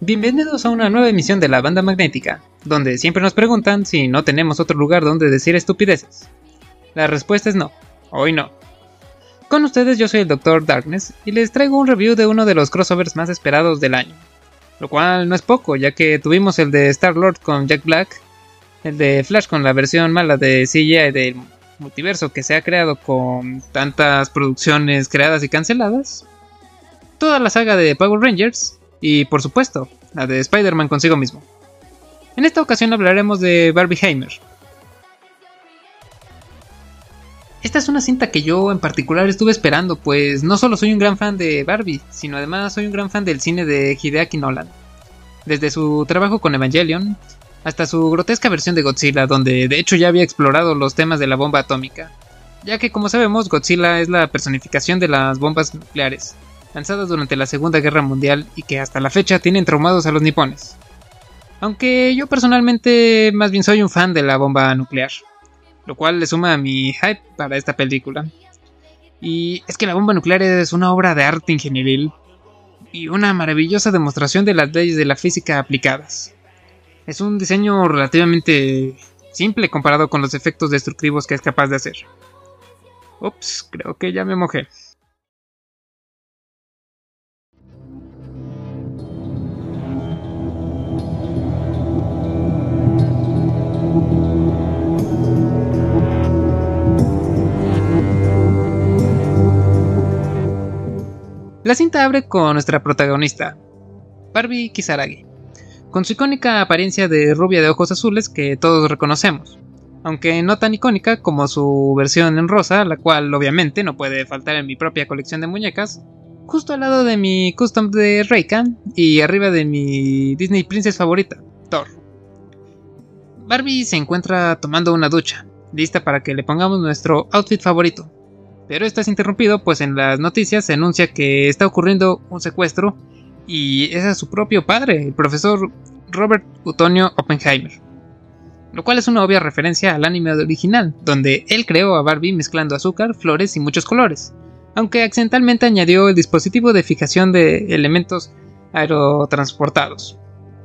Bienvenidos a una nueva emisión de la banda magnética, donde siempre nos preguntan si no tenemos otro lugar donde decir estupideces. La respuesta es no, hoy no. Con ustedes yo soy el Dr. Darkness y les traigo un review de uno de los crossovers más esperados del año. Lo cual no es poco, ya que tuvimos el de Star-Lord con Jack Black, el de Flash con la versión mala de CGI del multiverso que se ha creado con tantas producciones creadas y canceladas, toda la saga de Power Rangers y por supuesto la de Spider-Man consigo mismo. En esta ocasión hablaremos de Barbie Heimer. Esta es una cinta que yo en particular estuve esperando, pues no solo soy un gran fan de Barbie, sino además soy un gran fan del cine de Hideaki Nolan. Desde su trabajo con Evangelion hasta su grotesca versión de Godzilla, donde de hecho ya había explorado los temas de la bomba atómica, ya que como sabemos Godzilla es la personificación de las bombas nucleares, lanzadas durante la Segunda Guerra Mundial y que hasta la fecha tienen traumados a los nipones. Aunque yo personalmente más bien soy un fan de la bomba nuclear, lo cual le suma a mi hype para esta película. Y es que la bomba nuclear es una obra de arte ingenieril y una maravillosa demostración de las leyes de la física aplicadas. Es un diseño relativamente simple comparado con los efectos destructivos que es capaz de hacer. Ups, creo que ya me mojé. La cinta abre con nuestra protagonista, Barbie Kisaragi, con su icónica apariencia de rubia de ojos azules que todos reconocemos, aunque no tan icónica como su versión en rosa, la cual obviamente no puede faltar en mi propia colección de muñecas, justo al lado de mi custom de Reika y arriba de mi Disney Princess favorita, Thor. Barbie se encuentra tomando una ducha, lista para que le pongamos nuestro outfit favorito, pero esto es interrumpido, pues en las noticias se anuncia que está ocurriendo un secuestro y es a su propio padre, el profesor Robert Utonio Oppenheimer. Lo cual es una obvia referencia al anime original, donde él creó a Barbie mezclando azúcar, flores y muchos colores, aunque accidentalmente añadió el dispositivo de fijación de elementos aerotransportados,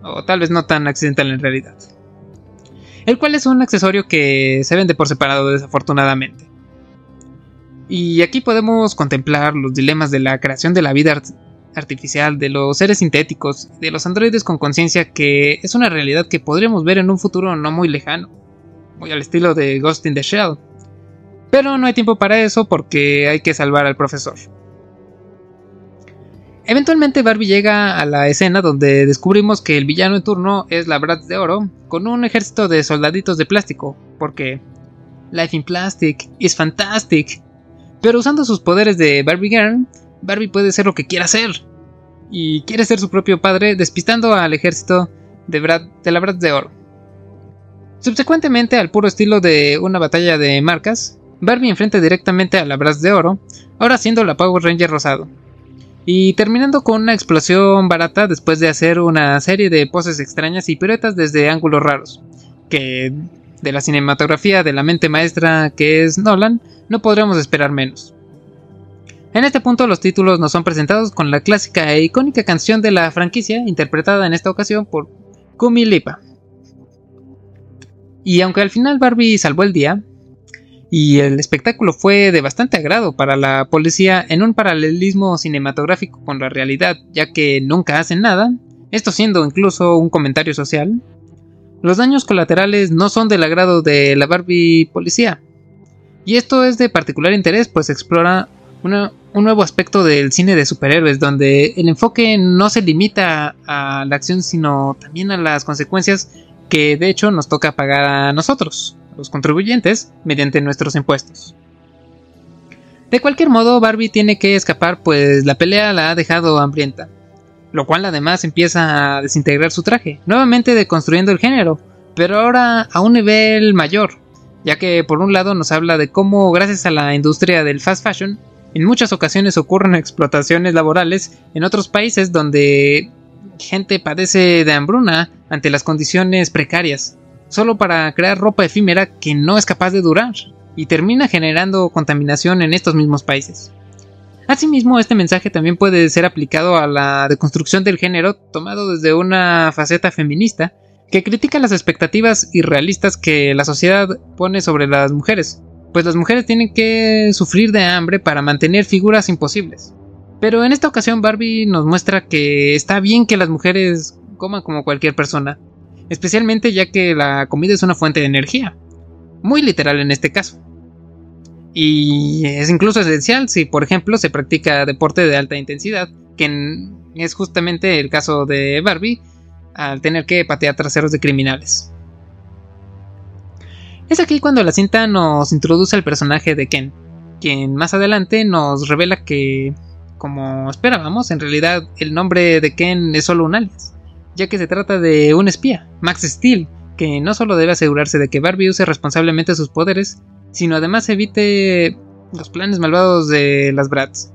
o tal vez no tan accidental en realidad. El cual es un accesorio que se vende por separado desafortunadamente. Y aquí podemos contemplar los dilemas de la creación de la vida art artificial, de los seres sintéticos, de los androides con conciencia, que es una realidad que podríamos ver en un futuro no muy lejano, muy al estilo de Ghost in the Shell. Pero no hay tiempo para eso porque hay que salvar al profesor. Eventualmente Barbie llega a la escena donde descubrimos que el villano en turno es la Bratz de Oro con un ejército de soldaditos de plástico, porque Life in Plastic is fantastic. Pero usando sus poderes de Barbie Girl, Barbie puede ser lo que quiera ser. Y quiere ser su propio padre, despistando al ejército de, Brad, de la Bratz de Oro. Subsecuentemente, al puro estilo de una batalla de marcas, Barbie enfrenta directamente a la Bratz de Oro, ahora siendo la Power Ranger rosado. Y terminando con una explosión barata después de hacer una serie de poses extrañas y piruetas desde ángulos raros, que de la cinematografía de la mente maestra que es Nolan, no podremos esperar menos. En este punto los títulos nos son presentados con la clásica e icónica canción de la franquicia, interpretada en esta ocasión por Kumi Lipa. Y aunque al final Barbie salvó el día, y el espectáculo fue de bastante agrado para la policía en un paralelismo cinematográfico con la realidad, ya que nunca hacen nada, esto siendo incluso un comentario social, los daños colaterales no son del agrado de la Barbie policía. Y esto es de particular interés, pues explora un nuevo aspecto del cine de superhéroes, donde el enfoque no se limita a la acción, sino también a las consecuencias que de hecho nos toca pagar a nosotros, los contribuyentes, mediante nuestros impuestos. De cualquier modo, Barbie tiene que escapar, pues la pelea la ha dejado hambrienta, lo cual además empieza a desintegrar su traje, nuevamente deconstruyendo el género, pero ahora a un nivel mayor, ya que por un lado nos habla de cómo gracias a la industria del fast fashion, en muchas ocasiones ocurren explotaciones laborales en otros países donde gente padece de hambruna ante las condiciones precarias, solo para crear ropa efímera que no es capaz de durar y termina generando contaminación en estos mismos países. Asimismo, este mensaje también puede ser aplicado a la deconstrucción del género tomado desde una faceta feminista que critica las expectativas irrealistas que la sociedad pone sobre las mujeres, pues las mujeres tienen que sufrir de hambre para mantener figuras imposibles. Pero en esta ocasión Barbie nos muestra que está bien que las mujeres coman como cualquier persona, especialmente ya que la comida es una fuente de energía, muy literal en este caso. Y es incluso esencial si, por ejemplo, se practica deporte de alta intensidad, que es justamente el caso de Barbie, al tener que patear traseros de criminales. Es aquí cuando la cinta nos introduce al personaje de Ken, quien más adelante nos revela que, como esperábamos, en realidad el nombre de Ken es solo un alias, ya que se trata de un espía, Max Steel, que no solo debe asegurarse de que Barbie use responsablemente sus poderes, sino además evite los planes malvados de las Brats.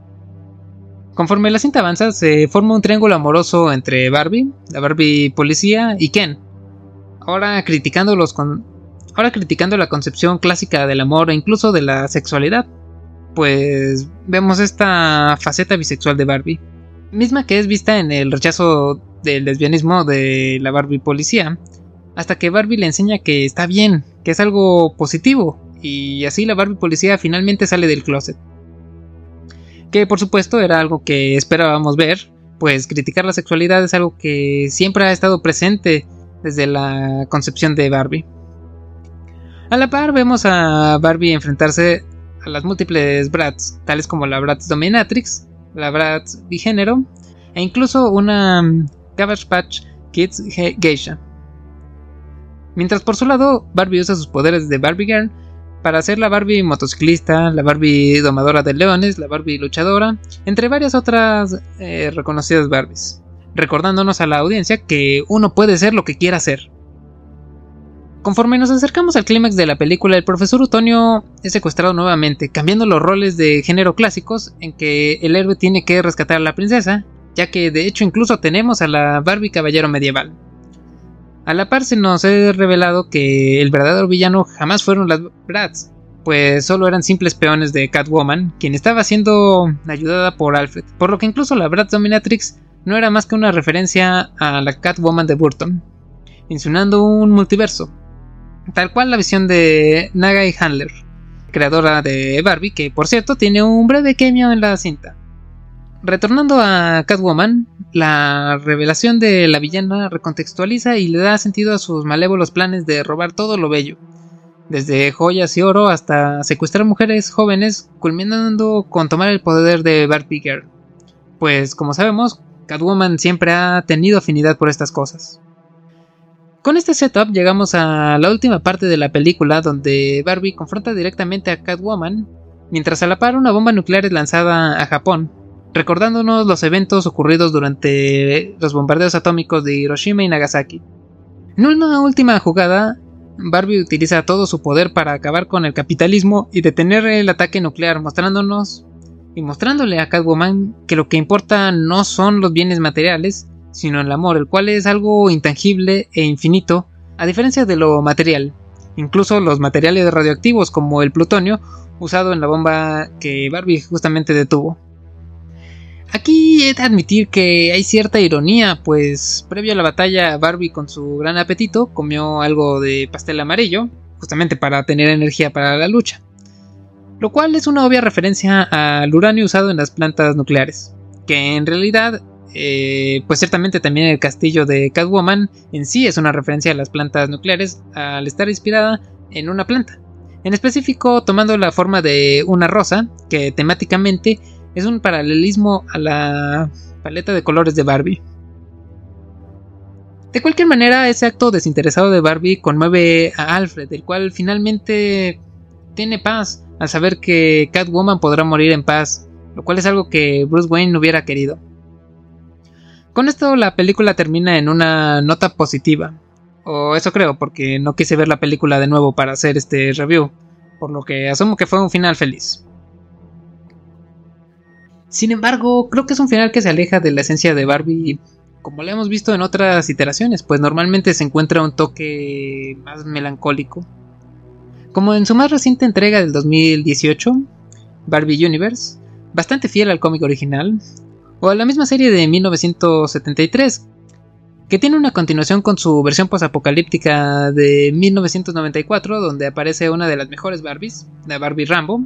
Conforme la cinta avanza, se forma un triángulo amoroso entre Barbie, la Barbie policía y Ken. Ahora criticando, los ahora criticando la concepción clásica del amor e incluso de la sexualidad. Pues vemos esta faceta bisexual de Barbie, misma que es vista en el rechazo del lesbianismo de la Barbie policía, hasta que Barbie le enseña que está bien, que es algo positivo, y así la Barbie policía finalmente sale del closet. Que por supuesto era algo que esperábamos ver, pues criticar la sexualidad es algo que siempre ha estado presente desde la concepción de Barbie. A la par vemos a Barbie enfrentarse a las múltiples Brats, tales como la Bratz Dominatrix, la Bratz Bigénero e incluso una Cabbage Patch Kids Geisha. Mientras por su lado Barbie usa sus poderes de Barbie Girl para hacer la Barbie motociclista, la Barbie domadora de leones, la Barbie luchadora, entre varias otras eh, reconocidas Barbies, recordándonos a la audiencia que uno puede ser lo que quiera ser. Conforme nos acercamos al clímax de la película, el profesor Utonio es secuestrado nuevamente, cambiando los roles de género clásicos en que el héroe tiene que rescatar a la princesa, ya que de hecho incluso tenemos a la Barbie caballero medieval. A la par se nos ha revelado que el verdadero villano jamás fueron las Bratz, pues solo eran simples peones de Catwoman, quien estaba siendo ayudada por Alfred, por lo que incluso la Bratz Dominatrix no era más que una referencia a la Catwoman de Burton, insinuando un multiverso, tal cual la visión de Nagai Handler, creadora de Barbie, que por cierto tiene un breve cameo en la cinta. Retornando a Catwoman, la revelación de la villana recontextualiza y le da sentido a sus malévolos planes de robar todo lo bello, desde joyas y oro hasta secuestrar mujeres jóvenes, culminando con tomar el poder de Barbie Girl. Pues como sabemos, Catwoman siempre ha tenido afinidad por estas cosas. Con este setup llegamos a la última parte de la película donde Barbie confronta directamente a Catwoman, mientras a la par una bomba nuclear es lanzada a Japón, recordándonos los eventos ocurridos durante los bombardeos atómicos de Hiroshima y Nagasaki. En una última jugada, Barbie utiliza todo su poder para acabar con el capitalismo y detener el ataque nuclear, mostrándonos y mostrándole a Catwoman que lo que importa no son los bienes materiales, sino el amor, el cual es algo intangible e infinito, a diferencia de lo material. Incluso los materiales radioactivos como el plutonio usado en la bomba que Barbie justamente detuvo. Aquí he de admitir que hay cierta ironía, pues previo a la batalla Barbie con su gran apetito comió algo de pastel amarillo, justamente para tener energía para la lucha. Lo cual es una obvia referencia al uranio usado en las plantas nucleares, que en realidad, eh, pues ciertamente también el castillo de Catwoman en sí es una referencia a las plantas nucleares al estar inspirada en una planta. En específico tomando la forma de una rosa, que temáticamente es un paralelismo a la paleta de colores de Barbie. De cualquier manera, ese acto desinteresado de Barbie conmueve a Alfred, el cual finalmente tiene paz al saber que Catwoman podrá morir en paz, lo cual es algo que Bruce Wayne no hubiera querido. Con esto la película termina en una nota positiva, o eso creo, porque no quise ver la película de nuevo para hacer este review, por lo que asumo que fue un final feliz. Sin embargo, creo que es un final que se aleja de la esencia de Barbie como lo hemos visto en otras iteraciones, pues normalmente se encuentra un toque más melancólico. Como en su más reciente entrega del 2018, Barbie Universe, bastante fiel al cómic original, o a la misma serie de 1973, que tiene una continuación con su versión posapocalíptica de 1994, donde aparece una de las mejores Barbies, la Barbie Rambo,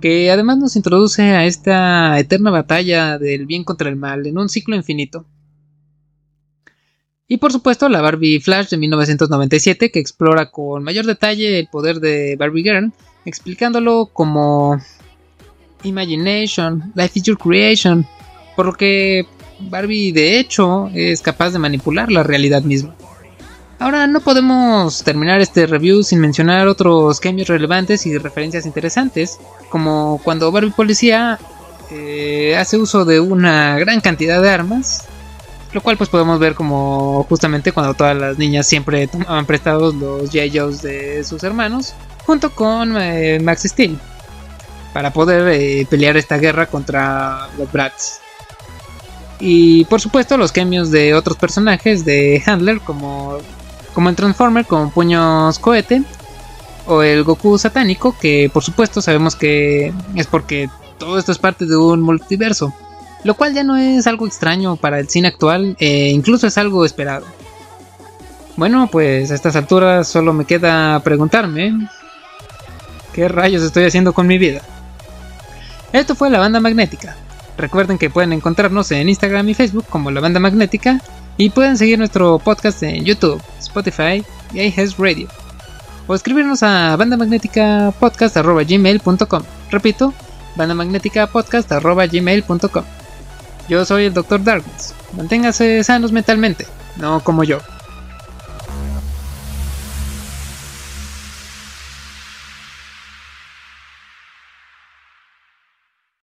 que además nos introduce a esta eterna batalla del bien contra el mal en un ciclo infinito. Y por supuesto la Barbie Flash de 1997 que explora con mayor detalle el poder de Barbie Girl, explicándolo como Imagination, Life is your creation, por lo que Barbie de hecho es capaz de manipular la realidad misma. Ahora no podemos terminar este review sin mencionar otros cambios relevantes y referencias interesantes, como cuando Barbie Policía eh, hace uso de una gran cantidad de armas, lo cual pues podemos ver como justamente cuando todas las niñas siempre tomaban prestados los J. de sus hermanos, junto con eh, Max Steel, para poder eh, pelear esta guerra contra los Bratz. Y por supuesto los cambios de otros personajes de Handler como, como el Transformer con puños cohete o el Goku satánico que por supuesto sabemos que es porque todo esto es parte de un multiverso. Lo cual ya no es algo extraño para el cine actual e incluso es algo esperado. Bueno, pues a estas alturas solo me queda preguntarme qué rayos estoy haciendo con mi vida. Esto fue la banda magnética. Recuerden que pueden encontrarnos en Instagram y Facebook como La Banda Magnética y pueden seguir nuestro podcast en YouTube, Spotify y iHealth Radio. O escribirnos a bandamagnéticapodcast.gmail.com Repito, bandamagnéticapodcast.gmail.com Yo soy el Dr. Darkness. Manténgase sanos mentalmente, no como yo.